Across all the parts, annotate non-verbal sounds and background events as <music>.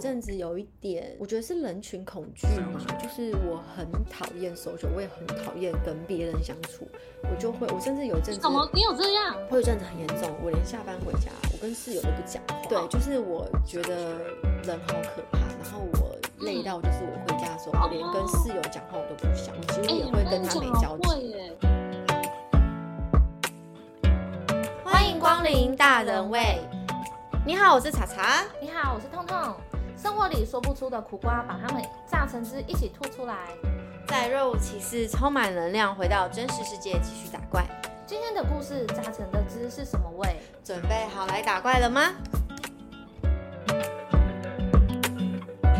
阵子有一点，我觉得是人群恐惧嘛，就是我很讨厌 social，我也很讨厌跟别人相处，我就会，我甚至有一阵子，怎么你有这样？我有一阵子很严重，我连下班回家，我跟室友都不讲话。对，就是我觉得人好可怕，然后我累到就是我回家的时候，我连跟室友讲话我都不想，我几乎也会跟他没交集。欢迎光临大人味，你好，我是茶茶，你好，我是痛痛。生活里说不出的苦瓜，把它们榨成汁一起吐出来。在若无其事、充满能量，回到真实世界继续打怪。今天的故事榨成的汁是什么味？准备好来打怪了吗？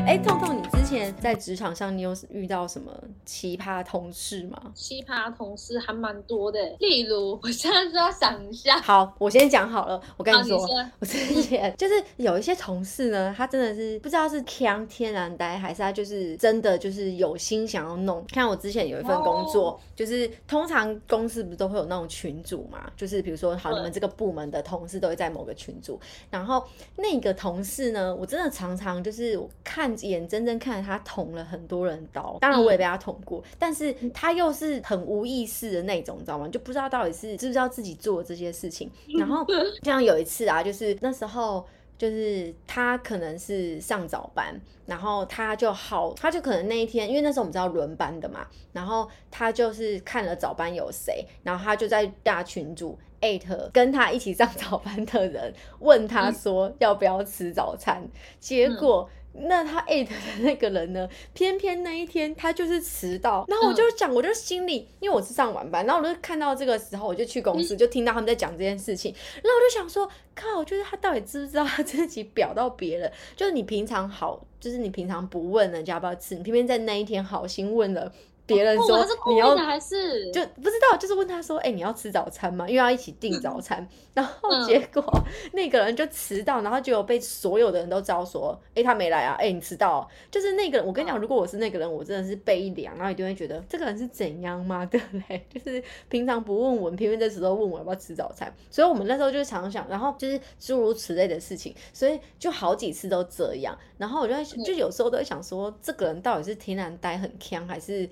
哎，痛痛，你之前在职场上，你有遇到什么奇葩同事吗？奇葩同事还蛮多的，例如，我现在就要想一下。好，我先讲好了。我跟你说，我之前就是有一些同事呢，他真的是不知道是强天然呆，还是他就是真的就是有心想要弄。看我之前有一份工作，就是通常公司不是都会有那种群组嘛，就是比如说，好，你们这个部门的同事都会在某个群组，然后那个同事呢，我真的常常就是我看。眼睁睁看着他捅了很多人刀，当然我也被他捅过，但是他又是很无意识的那种，你知道吗？就不知道到底是知不知道自己做这些事情。然后像有一次啊，就是那时候就是他可能是上早班，然后他就好，他就可能那一天，因为那时候我们知道轮班的嘛，然后他就是看了早班有谁，然后他就在大群组艾特跟他一起上早班的人，问他说要不要吃早餐，结果。那他艾特的那个人呢？偏偏那一天他就是迟到，然后我就讲，我就心里，因为我是上晚班，然后我就看到这个时候，我就去公司，就听到他们在讲这件事情，然后我就想说，靠，就是他到底知不知道他自己表到别人？就是你平常好，就是你平常不问人家要不要吃，你偏偏在那一天好心问了。别人说你要还是就不知道，就是问他说：“哎，你要吃早餐吗？”因为要一起订早餐。然后结果那个人就迟到，然后结果被所有的人都知道说：“哎，他没来啊！哎，你迟到。”就是那个人，我跟你讲，如果我是那个人，我真的是背一凉，然后一定会觉得这个人是怎样吗？<laughs> 对不对？就是平常不问我，偏偏这时候问我要不要吃早餐。所以我们那时候就常想，然后就是诸如此类的事情，所以就好几次都这样。然后我就在就有时候都会想说，这个人到底是天然呆很强，还是？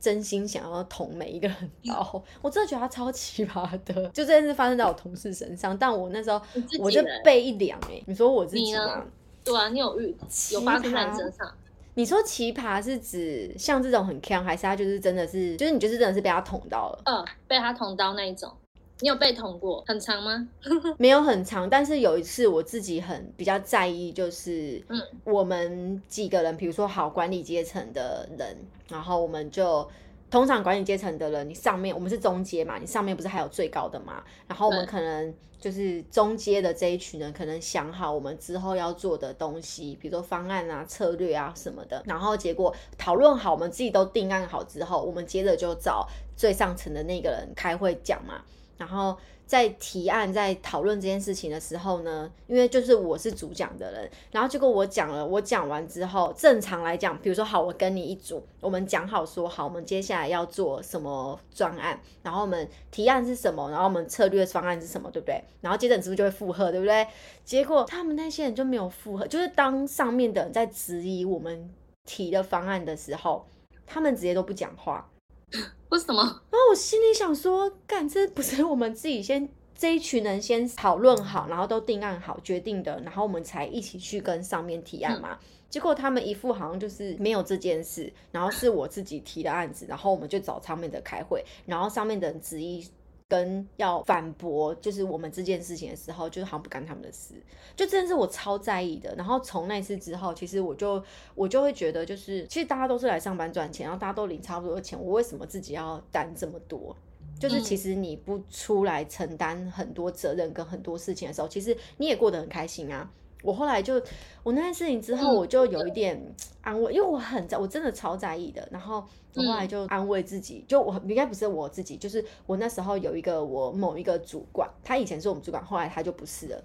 真心想要捅每一个人刀，<laughs> 我真的觉得他超奇葩的。<laughs> 就这件事发生在我同事身上，但我那时候我就背一凉哎。你说我自己呢？对啊，你有遇有发生在你身上？你说奇葩是指像这种很 can，，还是他就是真的是，就是你就是真的是被他捅到了？嗯，被他捅刀那一种。你有被捅过？很长吗？<laughs> 没有很长，但是有一次我自己很比较在意，就是嗯，我们几个人，比如说好管理阶层的人，然后我们就通常管理阶层的人，你上面我们是中阶嘛，你上面不是还有最高的嘛？然后我们可能就是中阶的这一群人，可能想好我们之后要做的东西，比如说方案啊、策略啊什么的，然后结果讨论好，我们自己都定案好之后，我们接着就找最上层的那个人开会讲嘛。然后在提案、在讨论这件事情的时候呢，因为就是我是主讲的人，然后结果我讲了，我讲完之后，正常来讲，比如说好，我跟你一组，我们讲好说好，我们接下来要做什么专案，然后我们提案是什么，然后我们策略方案是什么，对不对？然后接着你是不是就会附和，对不对？结果他们那些人就没有附和，就是当上面的人在质疑我们提的方案的时候，他们直接都不讲话。<laughs> 为什么？然后我心里想说，干这不是我们自己先这一群人先讨论好，然后都定案好决定的，然后我们才一起去跟上面提案嘛。结果他们一副好像就是没有这件事，然后是我自己提的案子，然后我们就找上面的开会，然后上面的人执意。跟要反驳就是我们这件事情的时候，就是好像不干他们的事，就真的是我超在意的。然后从那次之后，其实我就我就会觉得，就是其实大家都是来上班赚钱，然后大家都领差不多的钱，我为什么自己要担这么多？就是其实你不出来承担很多责任跟很多事情的时候，其实你也过得很开心啊。我后来就我那件事情之后，我就有一点安慰，因为我很在，我真的超在意的。然后我后来就安慰自己，就我应该不是我自己，就是我那时候有一个我某一个主管，他以前是我们主管，后来他就不是了，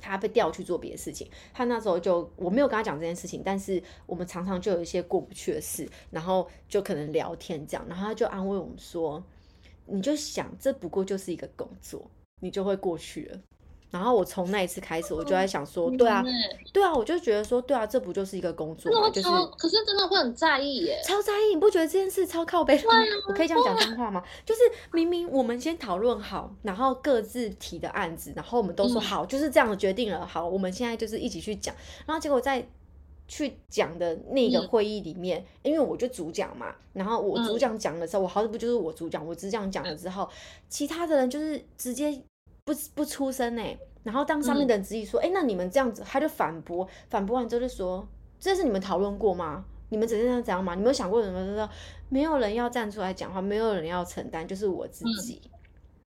他被调去做别的事情。他那时候就我没有跟他讲这件事情，但是我们常常就有一些过不去的事，然后就可能聊天这样，然后他就安慰我们说：“你就想，这不过就是一个工作，你就会过去了。”然后我从那一次开始，我就在想说，对啊，对啊，我就觉得说，对啊，这不就是一个工作吗？就是，可是真的会很在意耶，超在意，你不觉得这件事超靠背？<laughs> 我可以这样讲真话吗？就是明明我们先讨论好，然后各自提的案子，然后我们都说好，就是这样决定了，好，我们现在就是一起去讲，然后结果在去讲的那个会议里面，因为我就主讲嘛，然后我主讲讲的时候，我好像不就是我主讲，我只讲讲了之后，其他的人就是直接。不不出声呢，然后当上面的人质疑说，哎，那你们这样子，他就反驳，反驳完之后就说，这是你们讨论过吗？你们只是这样讲吗？你没有想过什么？说没有人要站出来讲话，没有人要承担，就是我自己。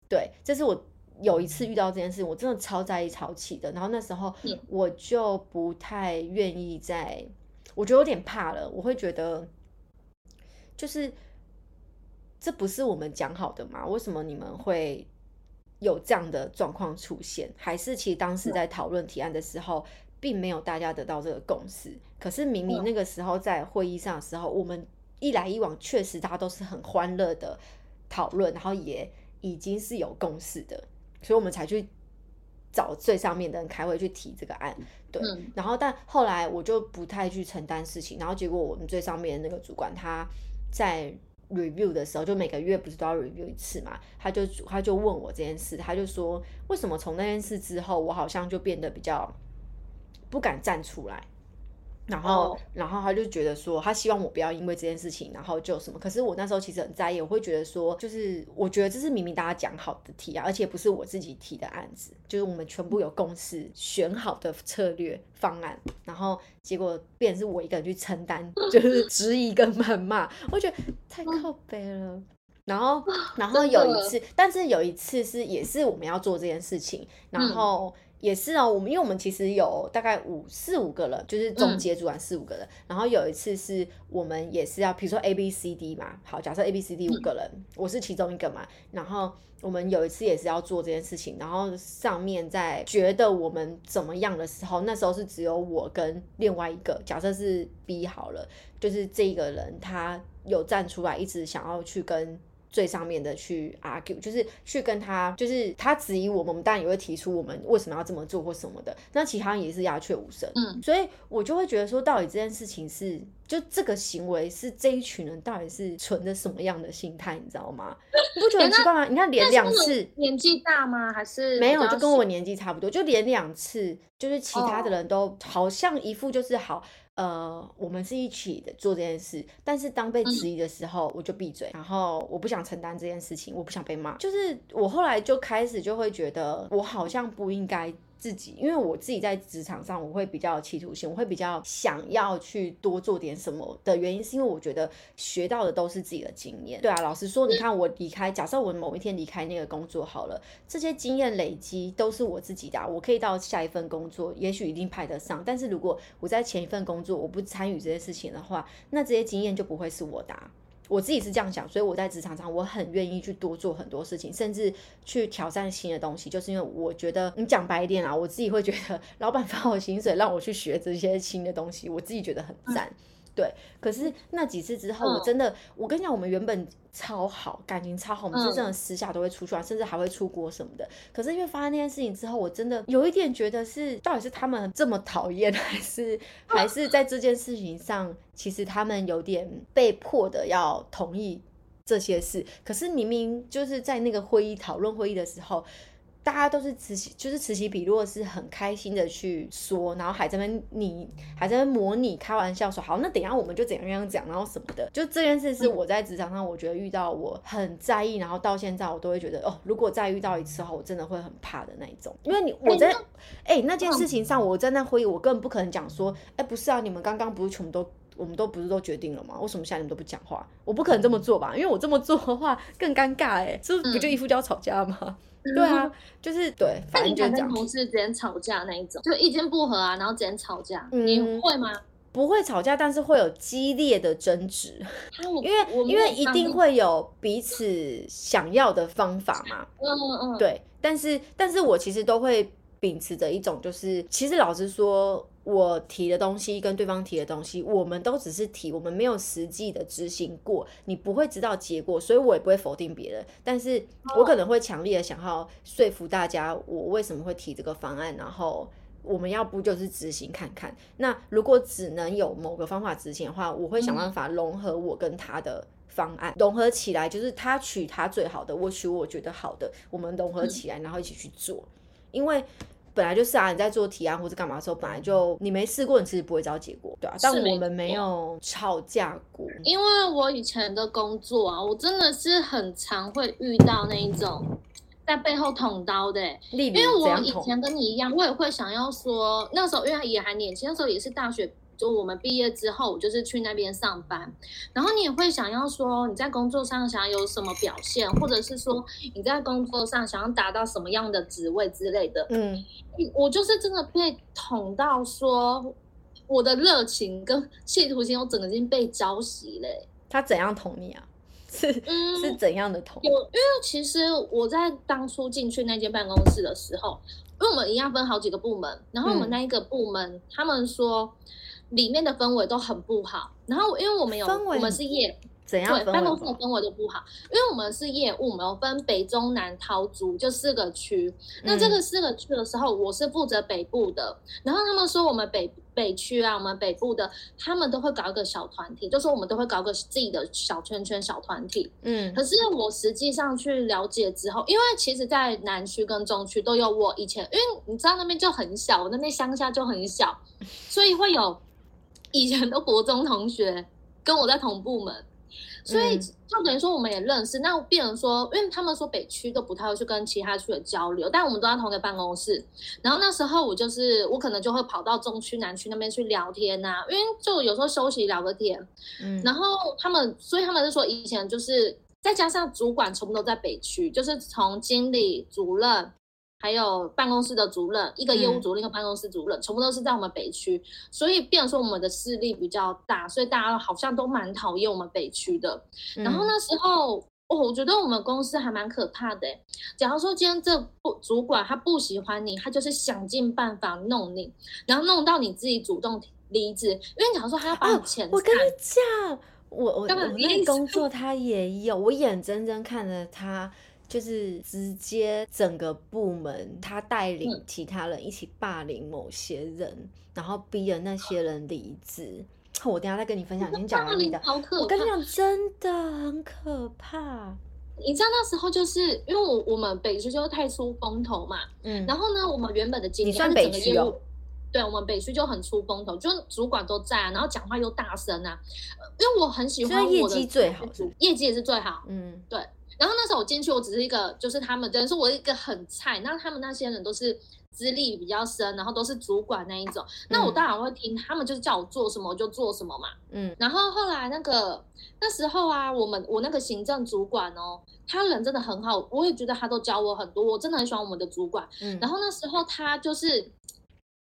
对，这是我有一次遇到这件事情，我真的超在意、超气的。然后那时候我就不太愿意再，我觉得有点怕了。我会觉得，就是这不是我们讲好的吗？为什么你们会？有这样的状况出现，还是其实当时在讨论提案的时候，并没有大家得到这个共识。可是明明那个时候在会议上的时候，我们一来一往，确实大家都是很欢乐的讨论，然后也已经是有共识的，所以我们才去找最上面的人开会去提这个案。对，然后但后来我就不太去承担事情，然后结果我们最上面的那个主管他在。Review 的时候，就每个月不是都要 review 一次嘛？他就他就问我这件事，他就说为什么从那件事之后，我好像就变得比较不敢站出来。然后，然后他就觉得说，他希望我不要因为这件事情，然后就什么。可是我那时候其实很在意，我会觉得说，就是我觉得这是明明大家讲好的提案，而且不是我自己提的案子，就是我们全部有共识选好的策略方案，然后结果变成是我一个人去承担，<laughs> 就是质疑跟谩骂，我觉得太靠背了。然后，然后有一次，但是有一次是也是我们要做这件事情，然后。也是哦，我们因为我们其实有大概五四五个人，就是总结组完四五个人。然后有一次是我们也是要，比如说 A B C D 嘛，好，假设 A B C D 五个人，我是其中一个嘛。然后我们有一次也是要做这件事情，然后上面在觉得我们怎么样的时候，那时候是只有我跟另外一个，假设是 B 好了，就是这个人他有站出来，一直想要去跟。最上面的去 argue，就是去跟他，就是他质疑我们，我们当然也会提出我们为什么要这么做或什么的。那其他人也是鸦雀无声。嗯，所以我就会觉得说，到底这件事情是，就这个行为是这一群人到底是存着什么样的心态，你知道吗？你不觉得很 <laughs> 奇怪吗？你看连两次，年纪大吗？还是没有，就跟我年纪差不多，就连两次，就是其他的人都好像一副就是好。呃，我们是一起的做这件事，但是当被质疑的时候，我就闭嘴，然后我不想承担这件事情，我不想被骂。就是我后来就开始就会觉得，我好像不应该。自己，因为我自己在职场上，我会比较有企图心，我会比较想要去多做点什么的原因，是因为我觉得学到的都是自己的经验。对啊，老实说，你看我离开，假设我某一天离开那个工作好了，这些经验累积都是我自己的，我可以到下一份工作，也许一定派得上。但是如果我在前一份工作我不参与这些事情的话，那这些经验就不会是我的。我自己是这样想，所以我在职场上我很愿意去多做很多事情，甚至去挑战新的东西，就是因为我觉得你讲白一点啊，我自己会觉得老板发我薪水让我去学这些新的东西，我自己觉得很赞。对，可是那几次之后，我真的，我跟你讲，我们原本超好，感情超好，我们是真的私下都会出去玩，甚至还会出国什么的。可是因为发生那件事情之后，我真的有一点觉得是，到底是他们这么讨厌，<laughs> 还是还是在这件事情上，其实他们有点被迫的要同意这些事。可是明明就是在那个会议讨论会议的时候。大家都是此起就是此起彼落，是很开心的去说，然后还在那你还在那模拟开玩笑说好，那等下我们就怎样样讲，然后什么的，就这件事是我在职场上我觉得遇到我很在意，然后到现在我都会觉得哦，如果再遇到一次的话，我真的会很怕的那一种，因为你我在哎那件事情上，我在那会议，我根本不可能讲说，哎不是啊，你们刚刚不是全部都我们都不是都决定了吗？为什么现在你们都不讲话？我不可能这么做吧，因为我这么做的话更尴尬哎，这不就一副就要吵架吗？对啊，<laughs> 就是对，反正就这样。同事之间吵架那一种，就意见不合啊，然后之间吵架，你会吗？不会吵架，但是会有激烈的争执，因为因为一定会有彼此想要的方法嘛。嗯嗯。对，但是但是我其实都会秉持着一种，就是其实老实说。我提的东西跟对方提的东西，我们都只是提，我们没有实际的执行过，你不会知道结果，所以我也不会否定别人，但是我可能会强烈的想要说服大家，我为什么会提这个方案，然后我们要不就是执行看看。那如果只能有某个方法执行的话，我会想办法融合我跟他的方案，融合起来，就是他取他最好的，我取我觉得好的，我们融合起来，然后一起去做，因为。本来就是啊，你在做提案或者干嘛的时候，本来就你没试过，你其实不会知道结果，对啊。但我们没有吵架过，因为我以前的工作啊，我真的是很常会遇到那一种在背后捅刀的。因为我以前跟你一样，我也会想要说，那时候因为也还年轻，那时候也是大学。就我们毕业之后，我就是去那边上班，然后你也会想要说你在工作上想要有什么表现，或者是说你在工作上想要达到什么样的职位之类的。嗯，我就是真的被捅到说我的热情跟企图心，我整个已经被浇熄嘞。他怎样捅你啊？是是怎样的捅？有，因为其实我在当初进去那间办公室的时候，因为我们一样分好几个部门，然后我们那一个部门，他们说。里面的氛围都很不好，然后因为我们有我们是业，怎样对办公室的氛围都不好，因为我们是业务，我们有分北中南桃竹就四个区，那这个四个区的时候，我是负责北部的，然后他们说我们北北区啊，我们北部的他们都会搞一个小团体，就说我们都会搞个自己的小圈圈小团体，嗯，可是我实际上去了解之后，因为其实，在南区跟中区都有我以前，因为你知道那边就很小，我那边乡下就很小，所以会有。以前的国中同学跟我在同部门，所以就等于说我们也认识。那变成说，因为他们说北区都不太会去跟其他区的交流，但我们都在同一个办公室。然后那时候我就是我可能就会跑到中区、南区那边去聊天呐，因为就有时候休息聊个天。嗯，然后他们，所以他们是说以前就是再加上主管全部都在北区，就是从经理、主任。还有办公室的主任，一个业务主任，一个办公室主任，全部都是在我们北区，所以变说我们的势力比较大，所以大家好像都蛮讨厌我们北区的。然后那时候，哦，我觉得我们公司还蛮可怕的。假如说今天这不主管他不喜欢你，他就是想尽办法弄你，然后弄到你自己主动离职。因为假如说他要把你钱，我跟你讲，我我我那工作他也有，我眼睁睁看着他。就是直接整个部门，他带领其他人一起霸凌某些人，然后逼着那些人离职。我等下再跟你分享。你讲完 <laughs> 你的，我跟你讲，真的很可怕。你知道那时候就是因为我我们北区就太出风头嘛，嗯，然后呢，我们原本的经理是整个业务，对我们北区就很出风头，就主管都在啊，然后讲话又大声啊，因为我很喜欢业绩最好，业绩也是最好，嗯，对。然后那时候我进去，我只是一个，就是他们等于说我一个很菜，那他们那些人都是资历比较深，然后都是主管那一种，那我当然会听他们，就是叫我做什么我就做什么嘛。嗯。然后后来那个那时候啊，我们我那个行政主管哦，他人真的很好，我也觉得他都教我很多，我真的很喜欢我们的主管。嗯。然后那时候他就是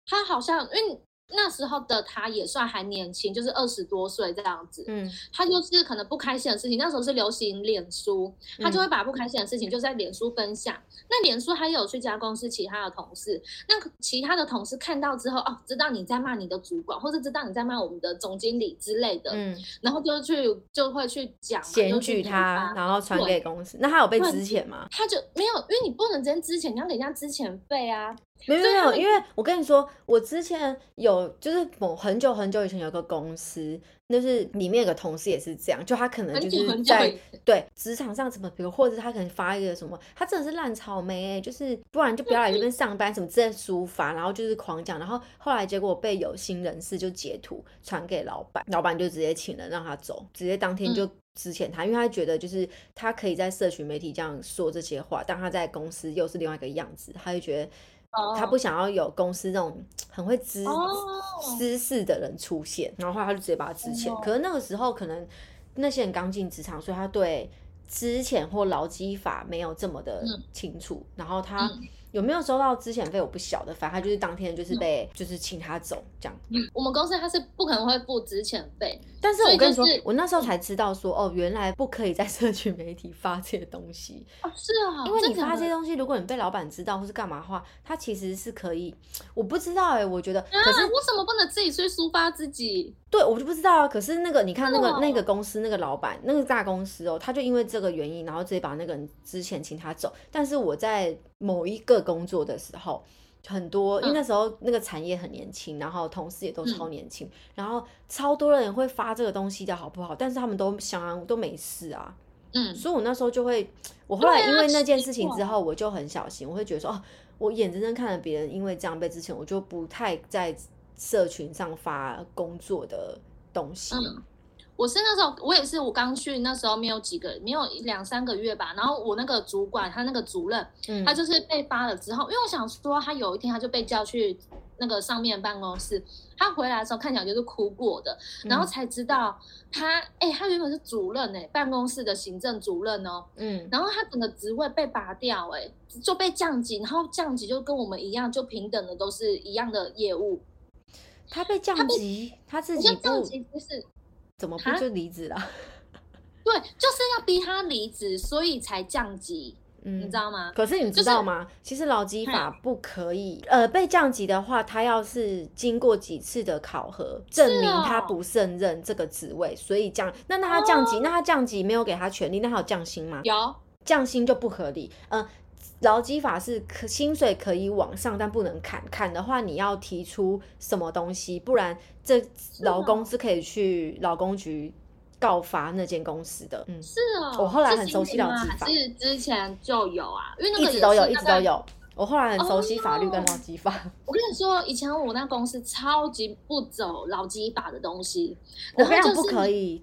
他好像因为。那时候的他也算还年轻，就是二十多岁这样子。嗯，他就是可能不开心的事情，那时候是流行脸书，他就会把不开心的事情就在脸书分享。那脸书还有去加公司其他的同事，那其他的同事看到之后，哦，知道你在骂你的主管，或者知道你在骂我们的总经理之类的，嗯，然后就去就会去讲，检举他，然后传给公司。那他有被支遣吗？他就没有，因为你不能直接支遣，你要给人家支遣费啊。没有没有，因为我跟你说，我之前有就是某很久很久以前有个公司，就是里面有个同事也是这样，就他可能就是在对职场上什么，比如或者他可能发一个什么，他真的是烂草莓哎，就是不然就不要来这边上班什么之类抒发，然后就是狂讲，然后后来结果被有心人士就截图传给老板，老板就直接请人让他走，直接当天就支遣他，因为他觉得就是他可以在社群媒体这样说这些话，但他在公司又是另外一个样子，他就觉得。他不想要有公司这种很会知私事的人出现，然后后来他就直接把他支遣。可是那个时候可能那些人刚进职场，所以他对资钱或劳基法没有这么的清楚。然后他有没有收到资遣费，我不晓得。反正他就是当天就是被就是请他走这样。我们公司他是不可能会付资遣费，但是我跟你说就，是我那时候才知道说，哦，原来不可以在社群媒体发这些东西，哦，是啊，因为你发这些东西，如果你被老板知道或是干嘛的话，他其实是可以，我不知道哎、我觉得，可啊，是为什么不能自己去抒发自己？对我就不知道啊。可是那个你看那个、哦那个公司那个老板那个大公司哦，他就因为这个原因，然后直接把那个人之前请他走。但是我在某一个工作的时候。很多，因为嗯那时候那个产业很年轻，然后同事也都超年轻，然后超多人会发这个东西的好不好？但是他们都想安都没事啊，嗯，所以我那时候就会，我后来因为那件事情之后，我就很小心，我会觉得说，哦，我眼睁睁看着别人因为这样被之前，我就不太在社群上发工作的东西。嗯我是那时候，我也是，我刚去那时候没有几个，没有两三个月吧。然后我那个主管，他那个主任，嗯他就是被发了之后，因为我想说，他有一天他就被叫去那个上面办公室，他回来的时候看起来就是哭过的，然后嗯才知道他，哎、他原本是主任哎、办公室的行政主任哦，嗯，然后他整个职位被拔掉哎、就被降级，然后降级就跟我们一样，就平等的都是一样的业务，他被降级，他自我己降级就是怎么不就离职了？<laughs> 对，就是要逼他离职，所以才降级，嗯，你知道吗？可是你知道吗？其实劳基法不可以，呃，被降级的话，他要是经过几次的考核，证明他哦不胜任这个职位，所以降。那那他降级，那他降级没有给他权利，那他有降薪吗？有，降薪就不合理。呃，劳基法是可薪水可以往上，但不能砍。砍的话，你要提出什么东西，不然这劳工是可以去劳工局告发那间公司的。嗯，是哦。我后来很熟悉劳基法还是之前就有啊？因为那个一直都有，一。直都有。我后来很熟悉法律跟哦劳基法。我跟你说，以前我那公司超级不走劳基法的东西，然后就是不可以。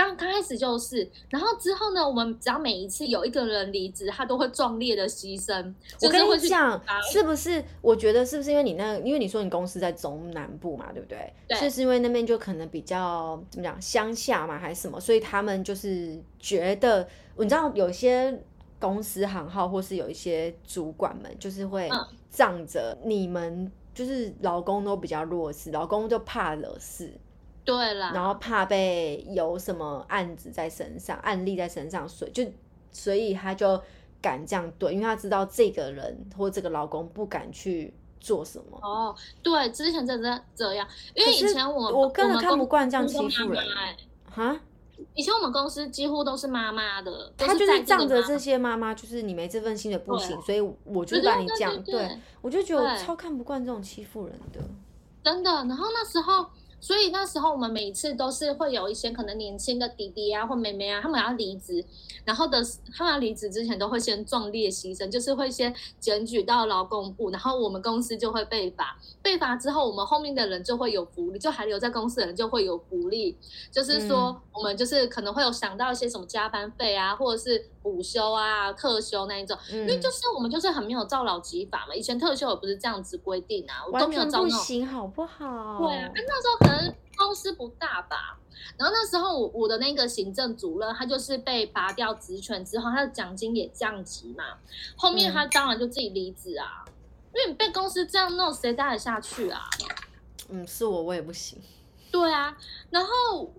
刚刚开始就是，然后之后呢，我们只要每一次有一个人离职，他都会壮烈的牺牲。我跟你讲，是不是？我觉得是不是因为你那，因为你说你公司在中南部嘛，对不对？对是是因为那边就可能比较怎么讲乡下嘛，还是什么？所以他们就是觉得，你知道有些公司行号或是有一些主管们，就是会嗯仗着你们就是老公都比较弱势，老公就怕惹事，对啦，然后怕被有什么案子在身上、案例在身上，所以就所以他就敢这样对，因为他知道这个人或这个老公不敢去做什么。哦，对，之前真的是这样，因为以前我我根本看不惯这样欺负人哈，以前我们公司几乎都是妈妈的，都他就是仗着这些妈妈，就是你没这份心的不行，所以我就把你对讲，对对我就觉得我超看不惯这种欺负人的。真的。然后那时候，所以那时候我们每一次都是会有一些可能年轻的弟弟啊或妹妹啊，他们要离职，然后的他们要离职之前都会先壮烈牺牲，就是会先检举到劳工部，然后我们公司就会被罚，被罚之后，我们后面的人就会有福利，就还留在公司的人就会有福利，就是说我们就是可能会有想到一些什么加班费啊，或者是午休啊、特休那一种。嗯因为就是我们就是很没有照劳基法嘛，以前特休也不是这样子规定啊，我都完没有照那种。行，好不好？对啊，那那时候可能公司不大吧，然后那时候我我的那个行政主任他就是被拔掉职权之后，他的奖金也降级嘛，后面嗯他当然就自己离职啊，因为你被公司这样弄，谁待得下去啊？嗯，是我我也不行。对啊，然后，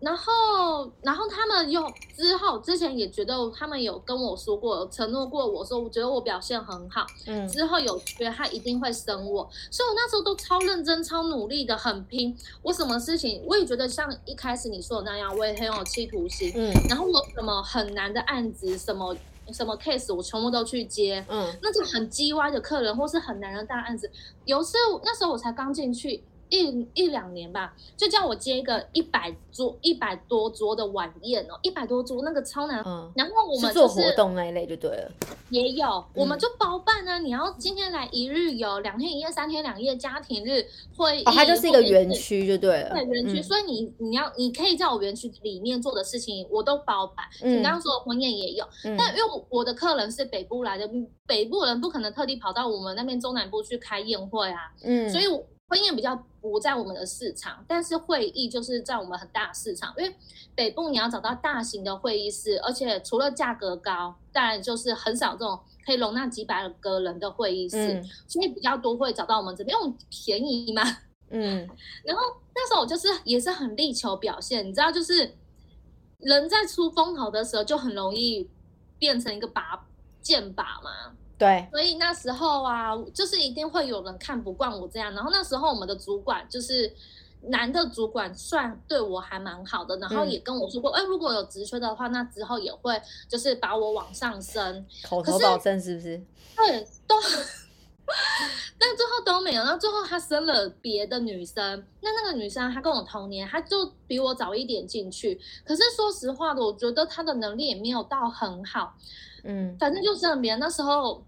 然后，然后他们又之后之前也觉得他们有跟我说过，承诺过我说，我觉得我表现很好，嗯之后有觉得他一定会生我，所以我那时候都超认真、超努力的，很拼。我什么事情我也觉得像一开始你说的那样，我也很有企图心。嗯然后我什么很难的案子，什么什么 case，我全部都去接。嗯那种很叽歪的客人，或是很难的大案子，有时候那时候我才刚进去一一两年吧，就叫我接一个一百桌一百多桌的晚宴哦，一百多桌那个超难。嗯，然后我们就是活动那一类就对了。也有，我们嗯就包办啊。你要今天来一日游，两天一夜、三天两夜，家庭日会议，哦，它就是一个园区就对了。对园区，嗯所以你你要你可以在我园区里面做的事情，我都包办。嗯你刚刚说的婚宴也有，嗯但因为我我的客人是北部来的，北部人不可能特地跑到我们那边中南部去开宴会啊，嗯，所以我婚宴比较不在我们的市场，但是会议就是在我们很大的市场，因为北部你要找到大型的会议室，而且除了价格高，当然就是很少这种可以容纳几百个人的会议室，嗯所以比较多会找到我们这边，因为我们便宜嘛。<laughs> 嗯，<laughs> 然后那时候我就是也是很力求表现，你知道，就是人在出风头的时候就很容易变成一个把剑把嘛。对，所以那时候啊，就是一定会有人看不惯我这样。然后那时候我们的主管就是男的主管，算对我还蛮好的，然后也跟我说过，哎，如果有职缺的话，那之后也会就是把我往上升，口头保证是不是？<laughs> 对，都。但最后都没有，然后最后他生了别的女生，那那个女生她跟我同年，她就比我早一点进去。可是说实话的，我觉得她的能力也没有到很好，嗯，反正就生了别人。那时候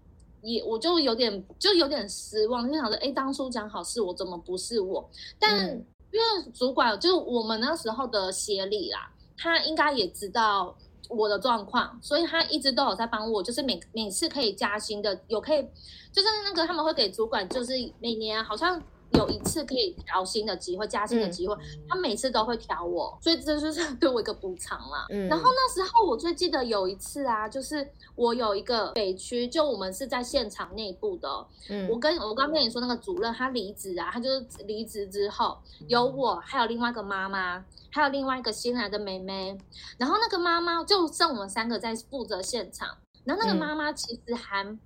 也我就有点就有点失望，就想着，哎，当初讲好是我，怎么不是我？但因为主管就是我们那时候的协理啦，他应该也知道。我的状况，所以他一直都有在帮我，就是每每次可以加薪的，有可以，就是那个他们会给主管，就是每年好像有一次可以调薪的机会，加薪的机会，他每次都会调我，所以这就是 <laughs> 对我一个补偿啦。然后那时候我最记得有一次啊，就是我有一个北区，就我们是在现场内部的，嗯，我跟我刚跟你说那个主任他离职啊，他就是离职之后有我还有另外一个妈妈。还有另外一个新来的妹妹，然后那个妈妈就剩我们三个在负责现场，然后那个妈妈其实还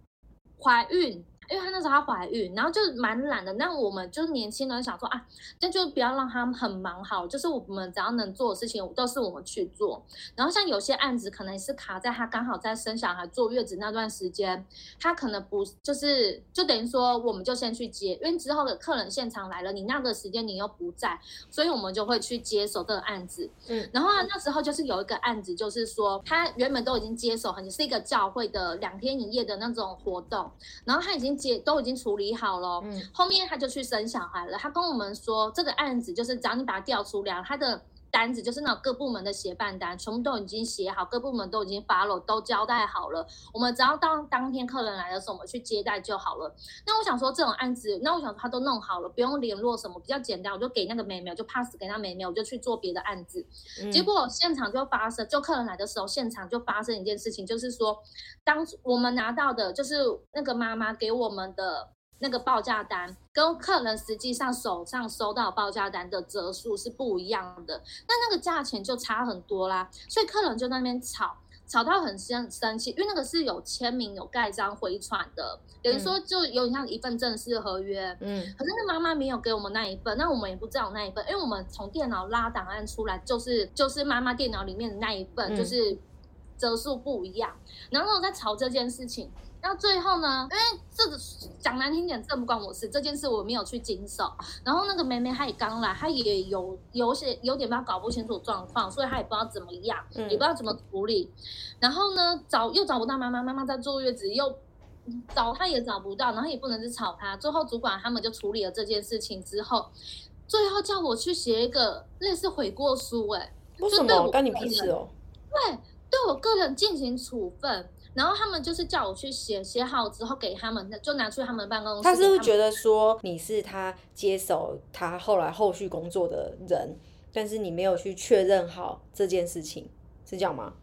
怀孕。因为她那时候她怀孕，然后就蛮懒的。那我们就是年轻人想说啊，那就不要让他们很忙好，就是我们只要能做的事情都是我们去做。然后像有些案子可能是卡在她刚好在生小孩坐月子那段时间，她可能不就是就等于说我们就先去接，因为之后的客人现场来了，你那个时间你又不在，所以我们就会去接手这个案子。嗯，然后那时候就是有一个案子，就是说她原本都已经接手，很是一个教会的两天一夜的那种活动，然后她已经。都已经处理好了，嗯，后面他就去生小孩了。他跟我们说，这个案子就是只要你把它调出来，他的单子就是那种各部门的协办单，全部都已经写好，各部门都已经发了，都交代好了。我们只要到当天客人来的时候，我们去接待就好了。那我想说，这种案子，那我想他都弄好了，不用联络什么，比较简单，我就给那个美美，就 pass 给那美美，我就去做别的案子。结果现场就发生，就客人来的时候，现场就发生一件事情，就是说。当我们拿到的就是那个妈妈给我们的那个报价单，跟客人实际上手上收到报价单的折数是不一样的，那那个价钱就差很多啦。所以客人就在那边吵，吵到很生生气，因为那个是有签名、有盖章、回传的，等于说就有点像一份正式合约。嗯，可是那妈妈没有给我们那一份，那我们也不知道那一份，因为我们从电脑拉档案出来，就是就是妈妈电脑里面的那一份，就是。折数不一样，然后我在吵这件事情，那最后呢，因为这个讲难听点，这不关我事，这件事我没有去经手。然后那个妹妹她也刚来，她也有有些有点她搞不清楚状况，所以她也不知道怎么样，也不知道怎么处理。然后呢，找又找不到妈妈，妈妈在坐月子，又找她也找不到，然后也不能去吵她。最后主管他们就处理了这件事情之后，最后叫我去写一个类似悔过书，哎，为什么？关你屁事哦。对。对我个人进行处分，然后他们就是叫我去写，写好之后给他们，就拿去他们办公室。他是不是觉得说你是他接手他后来后续工作的人，但是你没有去确认好这件事情，是这样吗？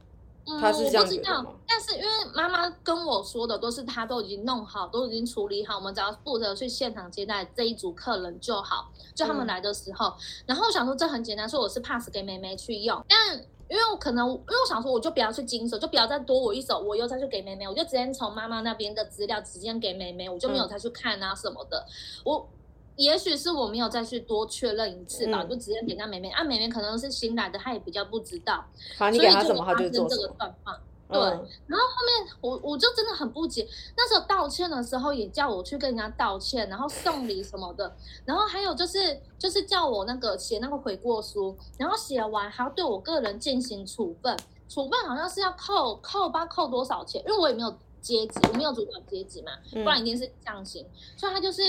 他是这样觉得吗？但是因为妈妈跟我说的都是他都已经弄好，都已经处理好，我们只要负责去现场接待这一组客人就好，就他们来的时候。然后我想说这很简单，说我是 pass 给妹妹去用，但。因为我可能，因为我想说，我就不要去经手，就不要再多我一手，我又再去给妹妹，我就直接从妈妈那边的资料直接给妹妹，我就没有再去看啊什么的。我也许是我没有再去多确认一次吧，就直接给那妹妹。啊，妹妹可能是新来的，她也比较不知道，所以就发生这个状况。对，然后后面我我就真的很不解，那时候道歉的时候也叫我去跟人家道歉，然后送礼什么的，然后还有就是就是叫我那个写那个悔过书，然后写完还要对我个人进行处分，处分好像是要扣扣吧扣多少钱，因为我也没有阶级，我没有主管阶级嘛，不然一定是降薪，所以他就是。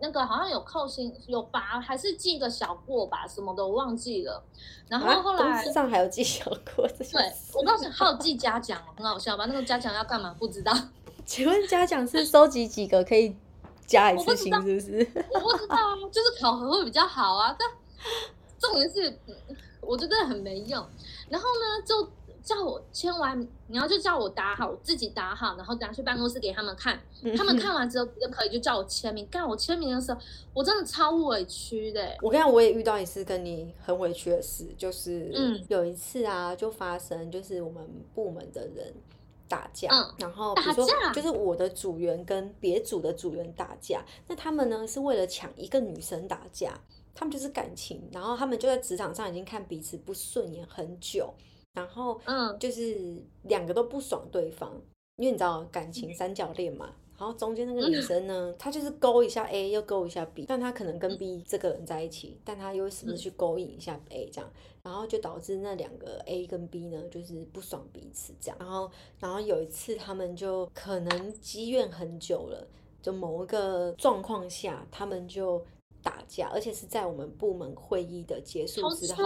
那个好像有扣薪，有罚，还是记个小过吧什么的，我忘记了。然后后来上还有记小过，对我告诉 <laughs> 你，还有记嘉奖，很好笑吧？那个嘉奖要干嘛？不知道。<laughs> 请问嘉奖是收集几个可以加一次薪，是不是？<laughs> 我不知道啊，就是考核会比较好啊。但重点是，我觉得很没用。然后呢，就叫我签完，你要就叫我打好，我自己打好，然后拿去办公室给他们看，他们看完之后就可以就叫我签名。干我签名的时候，我真的超委屈的。我跟你讲，我也遇到一次跟你很委屈的事，就是嗯，有一次啊，就发生就是我们部门的人打架，然后比如说就是我的组员跟别组的组员打架，那他们呢是为了抢一个女生打架。他们就是感情，然后他们就在职场上已经看彼此不顺眼很久，然后嗯，就是两个都不爽对方，因为你知道感情三角恋嘛，然后中间那个女生呢，她就是勾一下 A 又勾一下 B，但她可能跟 B 这个人在一起，但她又是不是去勾引一下 A 这样，然后就导致那两个 A 跟 B 呢就是不爽彼此这样，然后然后有一次他们就可能积怨很久了，就某一个状况下他们就。打架，而且是在我们部门会议的结束之后，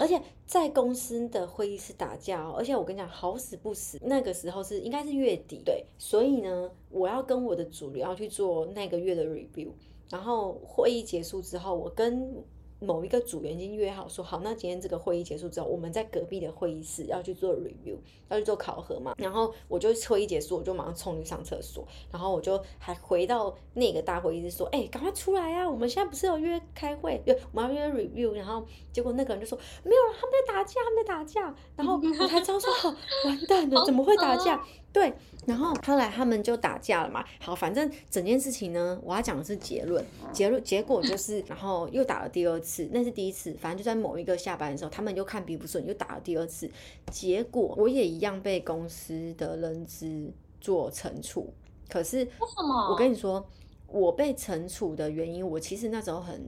而且在公司的会议室打架哦。而且我跟你讲，好死不死，那个时候是应该是月底，对，所以呢，我要跟我的主流要去做那个月的 review，然后会议结束之后，我跟。某一个组员已经约好说好，那今天这个会议结束之后，我们在隔壁的会议室要去做 review，要去做考核嘛。然后我就会议结束，我就马上冲去上厕所，然后我就还回到那个大会议室说：“哎，赶快出来啊！我们现在不是有约开会，对，我们要约 review。”然后结果那个人就说：“没有了，他们在打架，他们在打架。”然后我才知道说：“好，完蛋了，怎么会打架？”对，然后后来他们就打架了嘛。好，反正整件事情呢，我要讲的是结论。结论结果就是，然后又打了第二次，那是第一次。反正就在某一个下班的时候，他们又看鼻不顺，又打了第二次。结果我也一样被公司的人资做惩处。可是为什么？我跟你说，我被惩处的原因，我其实那时候很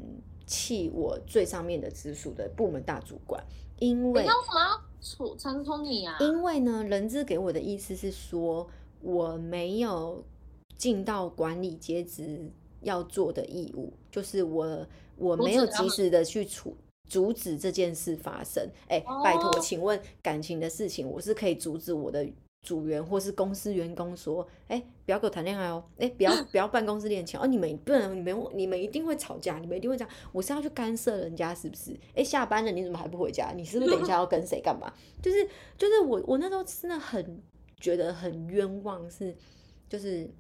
气我最上面的直属的部门大主管，因为。处陈冲你啊？因为呢，人资给我的意思是说，我没有尽到管理阶职要做的义务，就是我我没有及时的去处阻止这件事发生。哎，拜托，请问感情的事情，我是可以阻止我的。组员或是公司员工说：“哎，不要跟我谈恋爱哦！哎，不要不要办公室恋情哦！你们不能，你们你们一定会吵架，你们一定会这样，我是要去干涉人家，是不是？哎，下班了你怎么还不回家？你是不是等一下要跟谁干嘛？就是就是我我那时候真的很觉得很冤枉，是就是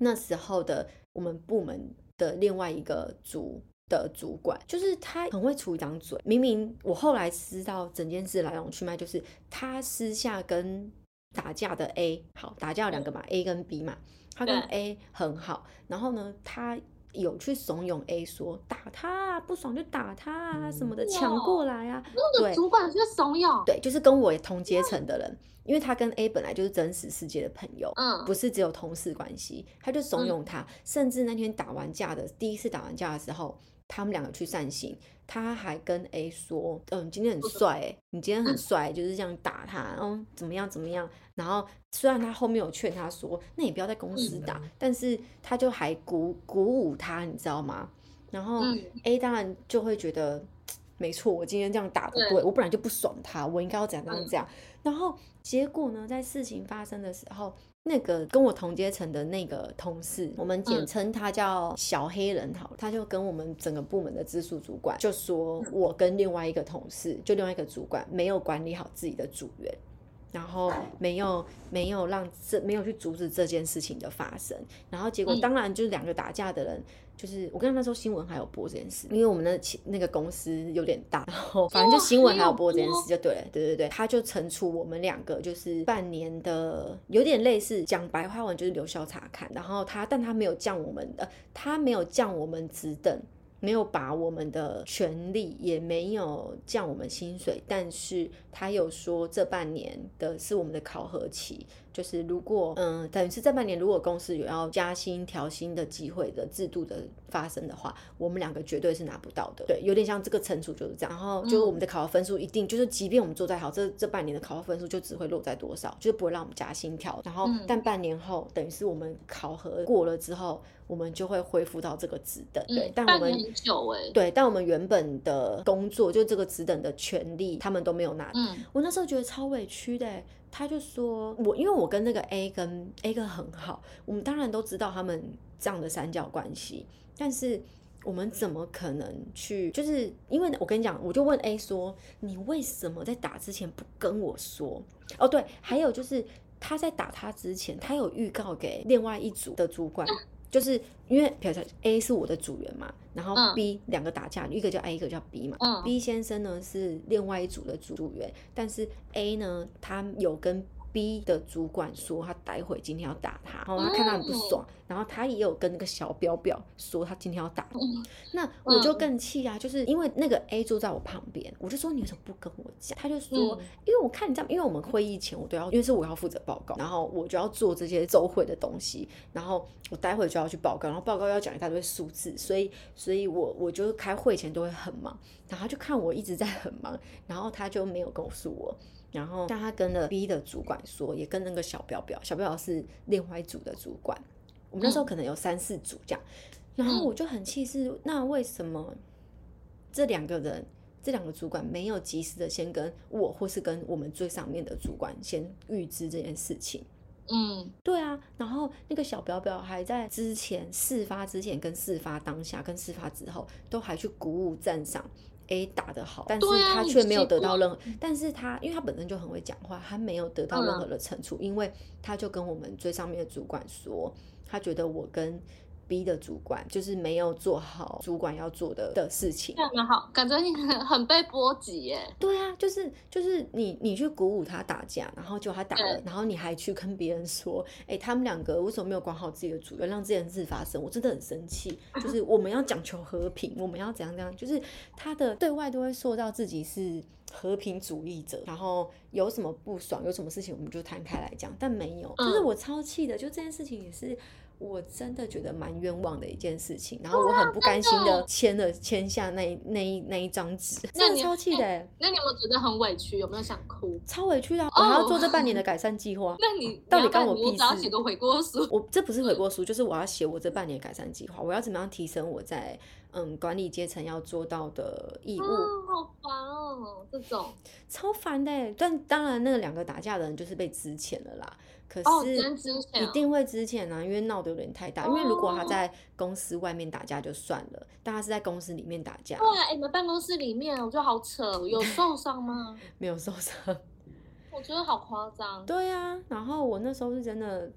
那时候的我们部门的另外一个组的主管，就是他很会出一张嘴。明明我后来知道整件事来龙去脉，就是他私下跟。打架的 A 好，打架有两个嘛，A 跟 B 嘛，他跟 A 很好，然后呢，他有去怂恿 A 说打他，不爽就打他啊什么的，抢过来啊。那个主管就怂恿，对，就是跟我同阶层的人，因为他跟 A 本来就是真实世界的朋友，嗯，不是只有同事关系，他就怂恿他，甚至那天打完架的第一次打完架的时候。他们两个去散心，他还跟 A 说：“嗯，你今天很帅，哎，你今天很 <clears throat> 帅，就是这样打他，嗯，怎么样怎么样？”然后虽然他后面有劝他说：“那你不要在公司打。”但是他就还鼓鼓舞他，你知道吗？然后 A 当然就会觉得没错，我今天这样打的对，我本来就不爽他，我应该要怎样怎样怎样。然后结果呢，在事情发生的时候。那个跟我同阶层的那个同事，我们简称他叫小黑人，好，他就跟我们整个部门的直属主管就说，我跟另外一个同事，就另外一个主管没有管理好自己的组员，然后没有没有让这没有去阻止这件事情的发生，然后结果当然就是两个打架的人。就是我跟那时候新闻还有播这件事，因为我们的那个公司有点大，然后反正就新闻还有播这件事就对了，对对对，他就惩处我们两个，就是半年的有点类似讲白话文就是留校察看，然后他但他没有降我们的，他没有降我们职等。没有把我们的权利，也没有降我们薪水，但是他又说这半年的是我们的考核期，就是如果嗯，等于是这半年如果公司有要加薪调薪的机会的制度的发生的话，我们两个绝对是拿不到的。对，有点像这个惩处就是这样。然后就是我们的考核分数一定就是，即便我们做再好，这这半年的考核分数就只会落在多少，就是不会让我们加薪调。然后但半年后，等于是我们考核过了之后。我们就会恢复到这个职等，对，但我们很久哎，对，但我们原本的工作就这个职等的权利，他们都没有拿。嗯，我那时候觉得超委屈的，他就说我，因为我跟那个 A 跟 A 哥很好，我们当然都知道他们这样的三角关系，但是我们怎么可能去？就是因为我跟你讲，我就问 A 说，你为什么在打之前不跟我说？哦，对，还有就是他在打他之前，他有预告给另外一组的主管，就是因为比如说 A 是我的组员嘛，然后 B 两个打架，一个叫 A，一个叫 B 嘛。B 先生呢是另外一组的组员，但是 A 呢，他有跟。B 的主管说他待会今天要打他，然后他看他很不爽，然后他也有跟那个小表表说他今天要打那我就更气啊，就是因为那个 A 坐在我旁边，我就说你为什么不跟我讲？他就说因为我看你这样，因为我们会议前我都要，因为是我要负责报告，然后我就要做这些周会的东西，然后我待会就要去报告，然后报告要讲一大堆数字，所以 <laughs> 所以我我就开会前都会很忙，然后他就看我一直在很忙，然后他就没有告诉我。然后，但他跟了 B 的主管说，也跟那个小表表，小表表是另外一组的主管。我们那时候可能有三四组这样，然后我就很气，是那为什么这两个人，这两个主管没有及时的先跟我，或是跟我们最上面的主管先预知这件事情？嗯，对啊。然后那个小表表还在之前事发之前、跟事发当下、跟事发之后，都还去鼓舞赞赏。A 打得好，但是他却没有得到任何，但是他因为他本身就很会讲话，他没有得到任何的惩处，因为他就跟我们最上面的主管说，他觉得我跟。B 的主管就是没有做好主管要做的的事情，蛮好，感觉你很很被波及耶。对啊，就是就是你你去鼓舞他打架，然后就他打了，然后你还去跟别人说，哎，他们两个为什么没有管好自己的主人，让这件事发生？我真的很生气。<laughs> 就是我们要讲求和平，我们要怎样怎样，就是他的对外都会说到自己是和平主义者，然后有什么不爽，有什么事情我们就摊开来讲，但没有，就是我超气的，就这件事情也是。我真的觉得蛮冤枉的一件事情，然后我很不甘心的签了签下那那一那一张纸，真的超气的。那你有没有觉得很委屈？有没有想哭？超委屈的，我还要做这半年的 <laughs> 改善计划。那你到底干我屁事？我要写个悔过书。我这不是悔过书，就是我要写我这半年改善计划。我要怎么样提升我在嗯管理阶层要做到的义务？好烦哦，这种超烦的。但当然，那个两个打架的人就是被支遣了啦。可是一定会之前呢，因为闹得有点太大。因为如果他在公司外面打架就算了，但他是在公司里面打架。对啊，你们办公室里面，我觉得好扯，有受 <laughs> 伤吗？没有受伤。我觉得好夸张。对啊，然后我那时候是真的。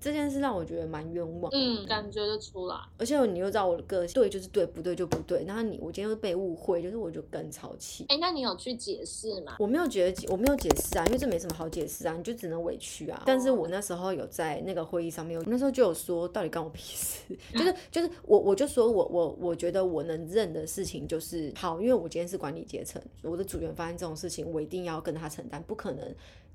这件事让我觉得蛮冤枉，嗯，感觉得出来。而且你又知道我的个性，对就是对，不对就不对。然后你，我今天又被误会，就是我就更超气。哎，那你有去解释吗？我没有觉得，我没有解释啊，因为这没什么好解释啊，你就只能委屈啊。但是我那时候有在那个会议上面，我那时候就有说，到底关我屁事？就是就是我我就说我我我觉得我能认的事情就是好，因为我今天是管理阶层，我的组员发生这种事情，我一定要跟他承担，不可能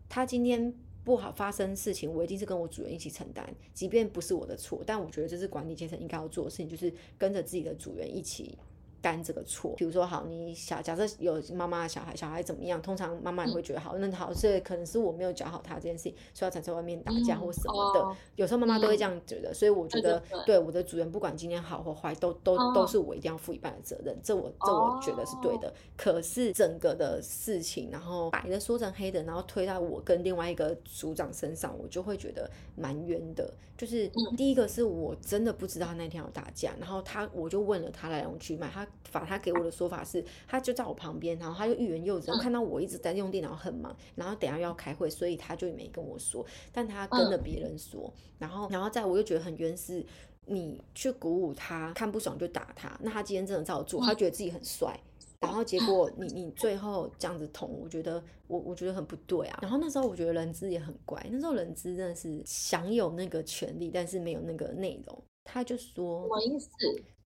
他今天。不好发生事情，我一定是跟我主人一起承担，即便不是我的错，但我觉得这是管理阶层应该要做的事情，就是跟着自己的主人一起。担这个错，比如说好，你小假设有妈妈的小孩，小孩怎么样？通常妈妈也会觉得好，那好，这可能是我没有教好他这件事情，所以他才在外面打架或什么的。有时候妈妈都会这样觉得，所以我觉得对我的主人不管今天好或坏，都都都是我一定要负一半的责任。这我这我觉得是对的。可是整个的事情，然后白的说成黑的，然后推到我跟另外一个组长身上，我就会觉得蛮冤的。就是第一个是我真的不知道那天要打架，然后他我就问了他来龙去脉，他。把他给我的说法是，他就在我旁边，然后他就欲言又止，看到我一直在用电脑很忙，然后等下又要开会，所以他就没跟我说，但他跟了别人说，然后，然后在我又觉得很冤是，你去鼓舞他，看不爽就打他，那他今天真的照做，他觉得自己很帅，然后结果你 <coughs> 你最后这样子捅，我觉得我我觉得很不对啊，然后那时候我觉得人资也很乖，那时候人资真的是享有那个权利，但是没有那个内容，他就说，什么意思？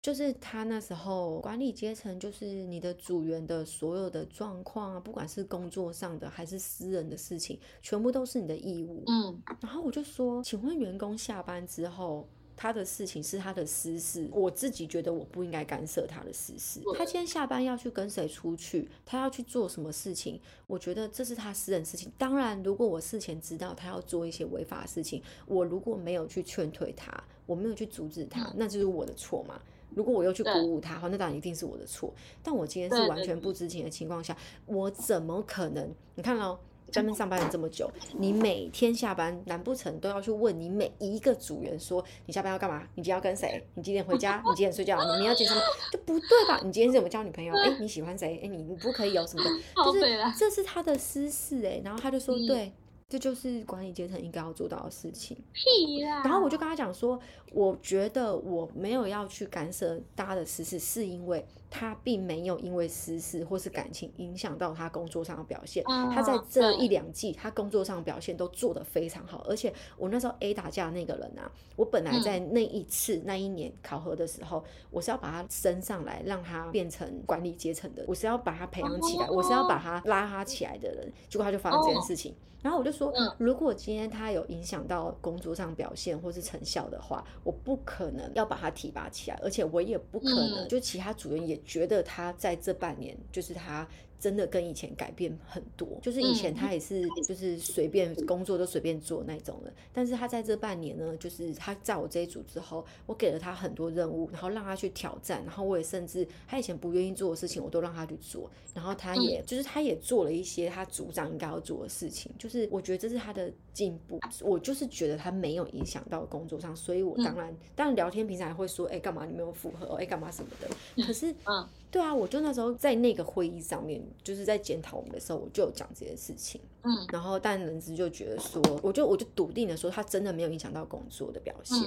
就是他那时候管理阶层，就是你的组员的所有的状况啊，不管是工作上的还是私人的事情，全部都是你的义务。嗯，然后我就说，请问员工下班之后，他的事情是他的私事，我自己觉得我不应该干涉他的私事。他今天下班要去跟谁出去，他要去做什么事情，我觉得这是他私人事情。当然，如果我事前知道他要做一些违法的事情，我如果没有去劝退他，我没有去阻止他，那就是我的错嘛。如果我又去鼓舞他，好，那当然一定是我的错。但我今天是完全不知情的情况下，我怎么可能？你看哦，专门上班了这么久，你每天下班，难不成都要去问你每一个组员说，你下班要干嘛？你今天要跟谁？你几点回家？你几点睡觉？你明天要健身？就不对吧？你今天怎么交女朋友？哎，你喜欢谁？哎，你你不可以有什么的，<laughs> 就是这是他的私事哎。然后他就说，对。这就是管理阶层应该要做到的事情。屁啦！然后我就跟他讲说，我觉得我没有要去干涉大家的私事，是因为他并没有因为私事或是感情影响到他工作上的表现。他在这一两季，他工作上表现都做得非常好。而且我那时候 A 打架那个人啊，我本来在那一次那一年考核的时候，我是要把他升上来，让他变成管理阶层的，我是要把他培养起来，我是要把他拉他起来的人。结果他就发生这件事情。然后我就说，如果今天他有影响到工作上表现或是成效的话，我不可能要把他提拔起来，而且我也不可能，就其他主任也觉得他在这半年，就是他。真的跟以前改变很多，就是以前他也是就是随便工作都随便做那种的，但是他在这半年呢，就是他在我这一组之后，我给了他很多任务，然后让他去挑战，然后我也甚至他以前不愿意做的事情，我都让他去做，然后他也就是他也做了一些他组长应该要做的事情，就是我觉得这是他的进步，我就是觉得他没有影响到工作上，所以我当然当然聊天平常会说，哎干嘛你没有复合，哎干嘛什么的，可是嗯。对啊，我就那时候在那个会议上面，就是在检讨我们的时候，我就有讲这件事情。嗯，然后但人资就觉得说，我就我就笃定的说，他真的没有影响到工作的表现。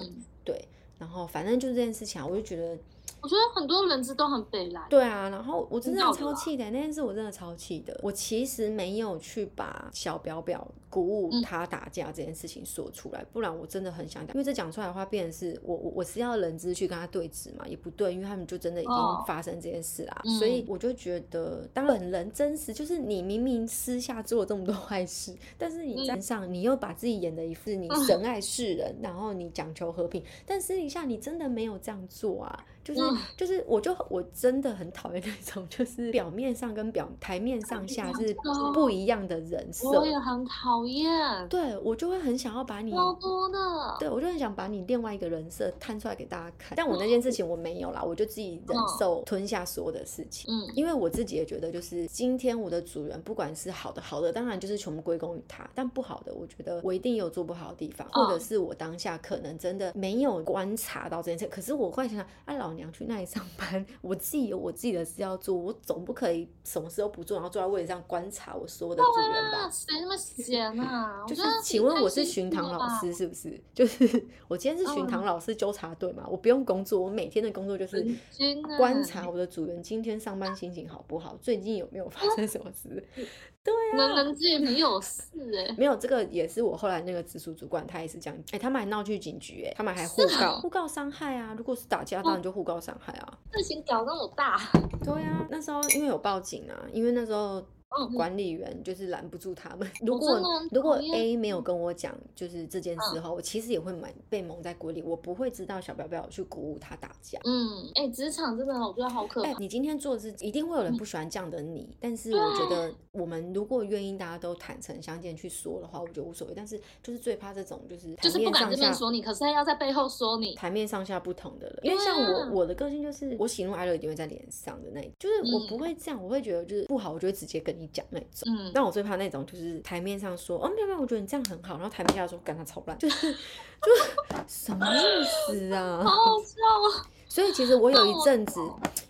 对，然后反正就是这件事情啊，我就觉得。我觉得很多人质都很悲来。对啊，然后我真的超气的，那件事我真的超气的。我其实没有去把小表表鼓舞他打架这件事情说出来，不然我真的很想讲，因为这讲出来的话，变成是我我我是要人质去跟他对峙嘛，也不对，因为他们就真的已经发生这件事啦。所以我就觉得，当本人真实，就是你明明私下做了这么多 <laughs> 坏事，但是你站上你又把自己演的一副你神爱世人，然后你讲求和平，但私底下你真的没有这样做啊。就是就是，我就我真的很讨厌那种，就是表面上跟表台面上下是不一样的人设。我也很讨厌。对，我就会很想要把你超多的。对，我就很想把你另外一个人设摊出来给大家看。但我那件事情我没有啦，我就自己忍受吞下所有的事情。嗯，因为我自己也觉得，就是今天我的主人不管是好的，好的当然就是全部归功于他，但不好的，我觉得我一定有做不好的地方，或者是我当下可能真的没有观察到这件事。可是我会想想，哎老。娘去那里上班，<laughs> 我自己有我自己的事要做，我总不可以什么事都不做，然后坐在位置上观察我所有的组员吧？谁那么闲啊？<laughs> 就是，请问我是巡堂老师是不是？<laughs> 就是我今天是巡堂老师纠察队嘛？我不用工作，我每天的工作就是观察我的组员今天上班心情好不好，最近有没有发生什么事？对啊，人资也 <laughs> 没有事哎，没有这个也是我后来那个直属主管，他也是这样，哎，他们还闹去警局，哎，他们还互告，互告伤害啊，如果是打架，当然就互告伤害啊，事情搞那么大，对啊，那时候因为有报警啊，因为那时候。管理员就是拦不住他们。如果如果 A 没有跟我讲，就是这件事后，我其实也会蛮被蒙在鼓里，我不会知道小表表去鼓舞他打架。嗯，哎，职场真的我觉得好可怕。你今天做的是，一定会有人不喜欢这样的你，但是我觉得我们如果愿意大家都坦诚相见去说的话，我觉得无所谓。但是就是最怕这种就是就是不敢这边说你，可是他要在背后说你，台面上下不同的人。因为像我我的个性就是我喜怒哀乐一定会在脸上的那，就是我不会这样，我会觉得就是不好，我就会直接跟你讲那种。嗯，但我最怕那种，就是台面上说哦没有没有，我觉得你这样很好，然后台面下说干他超烂，就是就什么意思啊？<laughs> 好好笑啊！所以其实我有一阵子，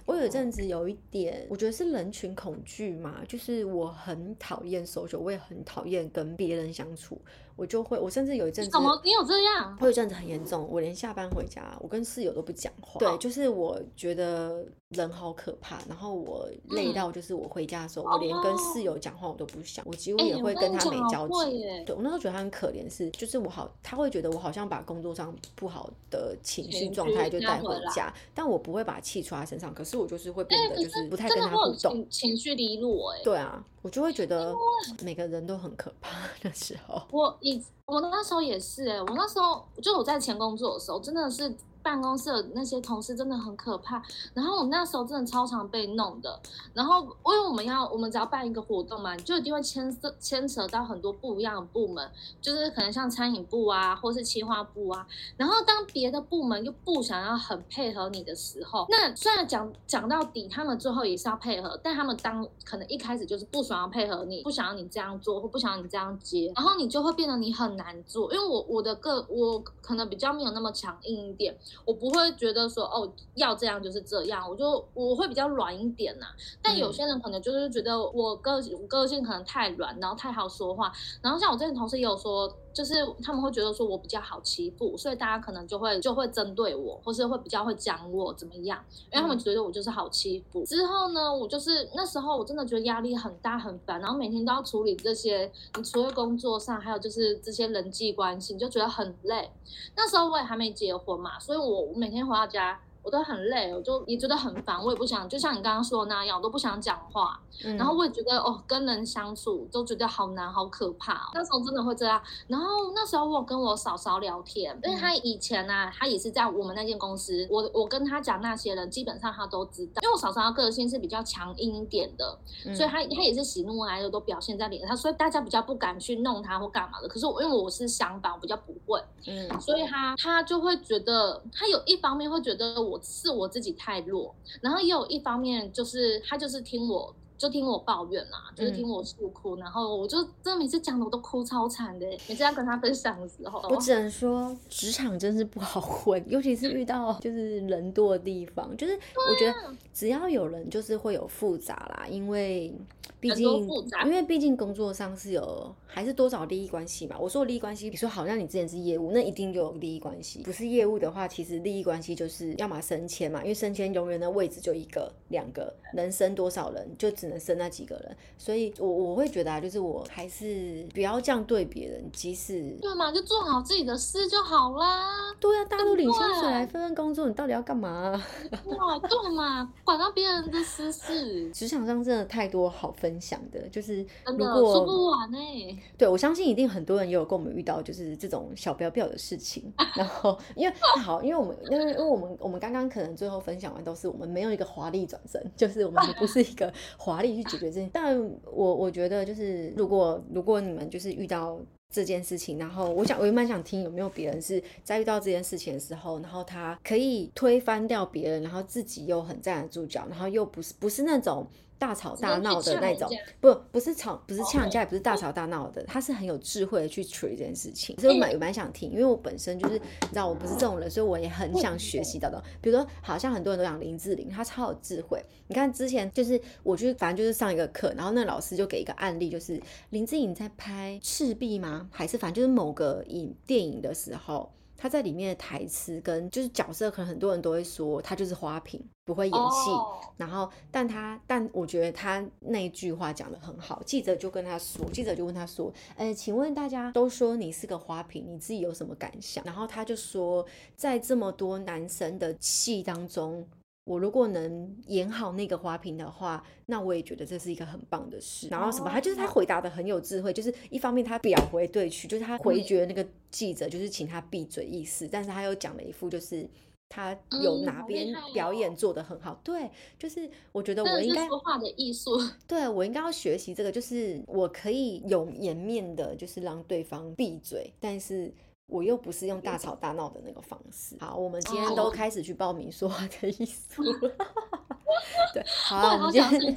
我有一阵子有一点，我觉得是人群恐惧嘛，就是我很讨厌 social，我也很讨厌跟别人相处。我就会，我甚至有一阵子，怎么你有这样？我有一阵子很严重，我连下班回家，我跟室友都不讲话。对，就是我觉得人好可怕，然后我累到，就是我回家的时候，我连跟室友讲话我都不想，我几乎也会跟他没交集。对我那时候觉得他很可怜，是就是我好，他会觉得我好像把工作上不好的情绪状态就带回家，但我不会把气出他身上，可是我就是会变得就是不太跟他互动，情绪低落。哎，对啊。我就会觉得每个人都很可怕 <laughs> 的时候。我以我那时候也是，我那时候就我在前工作的时候，真的是办公室的那些同事真的很可怕。然后我那时候真的超常被弄的。然后因为我们要我们只要办一个活动嘛，就一定会牵涉牵扯到很多不一样的部门，就是可能像餐饮部啊，或是企划部啊。然后当别的部门又不想要很配合你的时候，那虽然讲讲到底，他们最后也是要配合，但他们当可能一开始就是不想要配合你，不想要你这样做，或不想要你这样接，然后你就会变得你很难做。因为我我的个我可能比较没有那么强硬一点，我不会觉得说哦要这样就是这样，我就我会比较软一点呐。但有些人可能就是觉得我个个性可能太软，然后太好说话。然后像我之前同事也有说。就是他们会觉得说我比较好欺负，所以大家可能就会就会针对我，或是会比较会讲我怎么样，因为他们觉得我就是好欺负。之后呢，我就是那时候我真的觉得压力很大很烦，然后每天都要处理这些，你除了工作上，还有就是这些人际关系，你就觉得很累。那时候我也还没结婚嘛，所以我每天回到家。我都很累，我就也觉得很烦，我也不想，就像你刚刚说的那样，我都不想讲话。然后我也觉得哦，跟人相处都觉得好难，好可怕。那时候真的会这样。然后那时候我跟我嫂嫂聊天，因为她以前呢，她也是在我们那间公司。我我跟她讲那些人，基本上她都知道。因为我嫂嫂的个性是比较强硬一点的，所以她她也是喜怒哀乐都表现在脸上，所以大家比较不敢去弄她或干嘛的。可是我因为我是相反，我比较不会，嗯，所以她她就会觉得，她有一方面会觉得。我我是我自己太弱，然后也有一方面就是他就是听我。就听我抱怨啦，就是听我诉苦，然后我就真的每次讲的我都哭超惨的。每次要跟他分享的时候，我只能说职场真是不好混，尤其是遇到就是人多的地方，就是我觉得只要有人就是会有复杂啦，因为毕竟因为毕竟工作上是有还是多少利益关系嘛。我说利益关系，比如说好像你之前是业务，那一定就有利益关系；不是业务的话，其实利益关系就是要么升迁嘛，因为升迁永远的位置就一个两个，能升多少人就只。生那几个人，所以我我会觉得啊，就是我还是不要这样对别人，即使对嘛，就做好自己的事就好啦。对啊，大家都领薪水来分分工作，你到底要干嘛？<laughs> 哇，对嘛，管到别人的私事。<laughs> 职场上真的太多好分享的，就是如果说不完哎。对，我相信一定很多人也有跟我们遇到，就是这种小标标的事情。<laughs> 然后，因为好，因为我们因为因为我们我们刚刚可能最后分享完都是我们没有一个华丽转身，就是我们不是一个华。华丽去解决这件，但我我觉得就是，如果如果你们就是遇到这件事情，然后我想我也蛮想听有没有别人是在遇到这件事情的时候，然后他可以推翻掉别人，然后自己又很站得住脚，然后又不是不是那种。大吵大闹的那种，不不是吵，不是呛架，也不是大吵大闹的，他是很有智慧的去处理这件事情。所以我蛮蛮想听，因为我本身就是你知道我不是这种人，所以我也很想学习到的。比如说，好像很多人都讲林志玲，她超有智慧。你看之前就是我去，反正就是上一个课，然后那老师就给一个案例，就是林志颖在拍赤壁吗？还是反正就是某个影电影的时候。他在里面的台词跟就是角色，可能很多人都会说他就是花瓶，不会演戏。然后，但他但我觉得他那句话讲的很好。记者就跟他说，记者就问他说：“呃，请问大家都说你是个花瓶，你自己有什么感想？”然后他就说，在这么多男生的戏当中。我如果能演好那个花瓶的话，那我也觉得这是一个很棒的事。然后什么，他就是他回答的很有智慧，就是一方面他表回对去，就是他回绝那个记者，就是请他闭嘴意思。但是他又讲了一副，就是他有哪边表演做的很好。对，就是我觉得我应该说话的艺术。<laughs> 对我应该要学习这个，就是我可以有颜面的，就是让对方闭嘴，但是。我又不是用大吵大闹的那个方式。好，我们今天都开始去报名说话的艺术。<laughs> 对，<laughs> 好，我们今天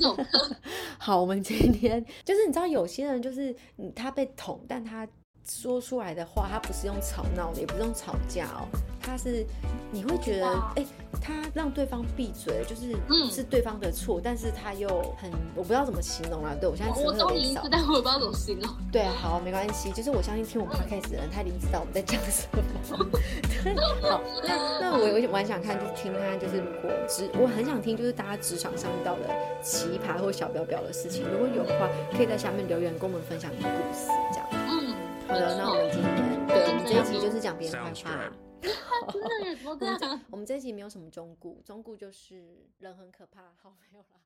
好，我们今天就是你知道，有些人就是他被捅，但他说出来的话，他不是用吵闹的，也不是用吵架哦，他是你会觉得哎。他让对方闭嘴，就是是对方的错，但是他又很，我不知道怎么形容啊。对我现在词汇有点少，但我不知道怎么形容。对，好，没关系，就是我相信听我们 podcast 的人，他已经知道我们在讲什么。对，<laughs> 好，那那我我蛮想看，就是听他，就是如果职，我很想听，就是大家职场上遇到的奇葩或小表表的事情，如果有的话，可以在下面留言跟我们分享你的故事，这样。嗯，好的，那我们今天对我们这一集就是讲别人坏话。真的，我们 <laughs> 我们这一集没有什么中顾，中顾就是人很可怕，好没有啦。